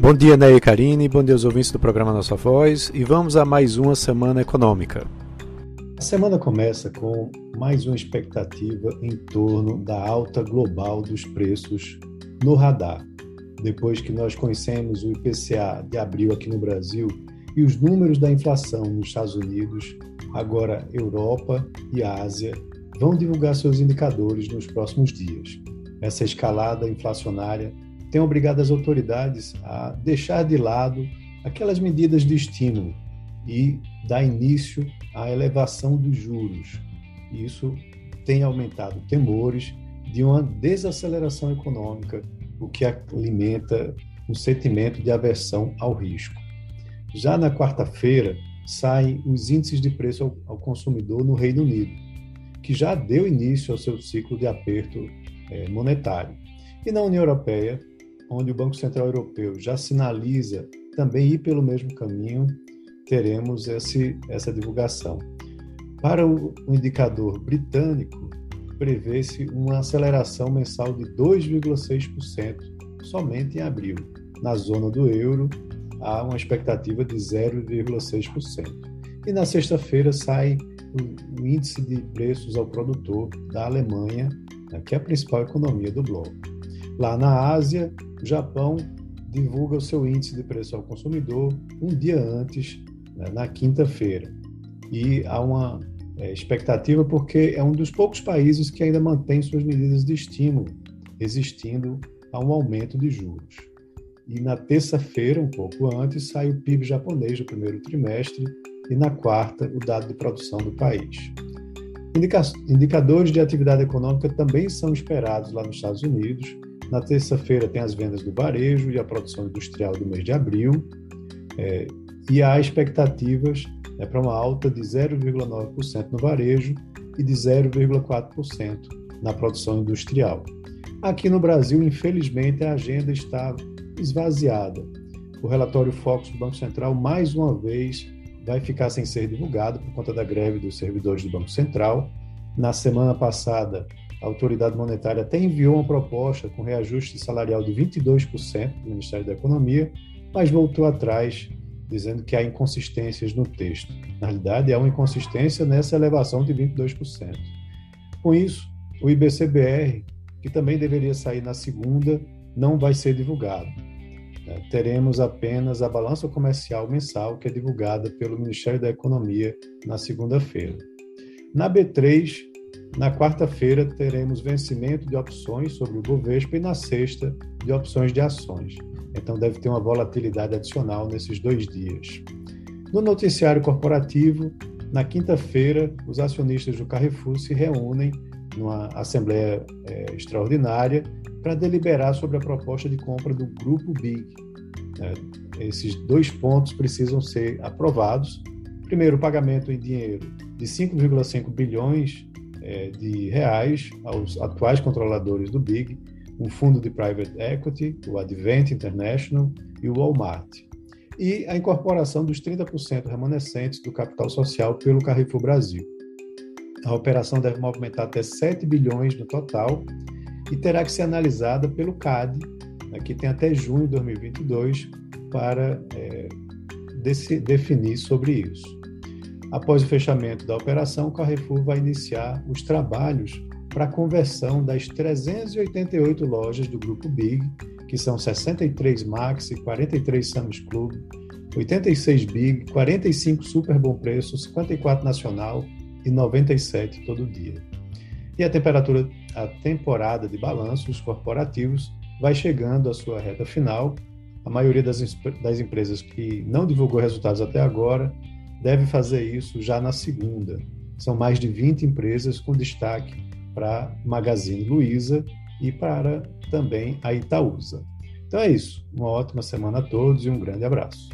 Bom dia, Ney e Karine, bom dia aos ouvintes do programa Nossa Voz e vamos a mais uma semana econômica. A semana começa com mais uma expectativa em torno da alta global dos preços no radar. Depois que nós conhecemos o IPCA de abril aqui no Brasil e os números da inflação nos Estados Unidos, agora Europa e Ásia vão divulgar seus indicadores nos próximos dias. Essa escalada inflacionária tem obrigado as autoridades a deixar de lado aquelas medidas de estímulo e dar início à elevação dos juros. Isso tem aumentado temores de uma desaceleração econômica, o que alimenta um sentimento de aversão ao risco. Já na quarta-feira, saem os índices de preço ao, consumidor no Reino Unido, que já deu início ao seu ciclo de aperto é, monetário. E na União Europeia, onde o Banco Central Europeu já sinaliza também ir pelo mesmo caminho, teremos esse, essa divulgação. Para o, indicador britânico, prevê-se uma aceleração mensal de 2,6% somente em abril. Na zona do euro, há uma expectativa de 0,6%. E na sexta-feira sai o, o índice de preços ao produtor da Alemanha, né, que é a principal economia do bloco. Lá na Ásia, o Japão divulga o seu índice de preço ao consumidor um dia antes, né, na quinta-feira. E há uma é, expectativa porque é um dos poucos países que ainda mantém suas medidas de estímulo, resistindo a um aumento de juros. E na terça-feira, um pouco antes, sai o PIB japonês do primeiro trimestre e na quarta, o dado de produção do país. Indica indicadores de atividade econômica também são esperados lá nos Estados Unidos, na terça-feira tem as vendas do varejo e a produção industrial do mês de abril, é, e há expectativas né, para uma alta de 0,9% no varejo e de 0,4% na produção industrial. Aqui no Brasil, infelizmente, a agenda está esvaziada. O relatório Focus do Banco Central, mais uma vez, vai ficar sem ser divulgado por conta da greve dos servidores do Banco Central. Na semana passada, a autoridade monetária até enviou uma proposta com reajuste salarial de 22% do Ministério da Economia, mas voltou atrás, dizendo que há inconsistências no texto. Na realidade, há uma inconsistência nessa elevação de 22%. Com isso, o IBCBR, que também deveria sair na segunda, não vai ser divulgado. É, teremos apenas a balança comercial mensal, que é divulgada pelo Ministério da Economia na segunda-feira. Na B3, na quarta-feira, teremos vencimento de opções sobre o Bovespa e na sexta, de opções de ações. Então, deve ter uma volatilidade adicional nesses dois dias. No noticiário corporativo, na quinta-feira, os acionistas do Carrefour se reúnem numa assembleia é, extraordinária para deliberar sobre a proposta de compra do Grupo Big. É, esses dois pontos precisam ser aprovados. Primeiro, o pagamento em dinheiro de 5,5 bilhões de reais aos atuais controladores do Big, um fundo de private equity, o Advent International e o Walmart. E a incorporação dos 30% remanescentes do capital social pelo Carrefour Brasil. A operação deve movimentar até 7 bilhões no total e terá que ser analisada pelo CAD, né, que tem até junho de 2022 para é, definir sobre isso. Após o fechamento da operação, o Carrefour vai iniciar os trabalhos para a conversão das 388 lojas do Grupo Big, que são 63 Max, 43 Sam's Club, 86 Big, 45 Super Bom Preço, 54 Nacional e 97 Todo Dia. E a temperatura, a temporada de balanços corporativos vai chegando à sua reta final. A maioria das, das empresas que não divulgou resultados até agora deve fazer isso já na segunda. São mais de 20 empresas com destaque para Magazine Luiza e para também a Itaúsa. Então é isso. Uma ótima semana a todos e um grande abraço.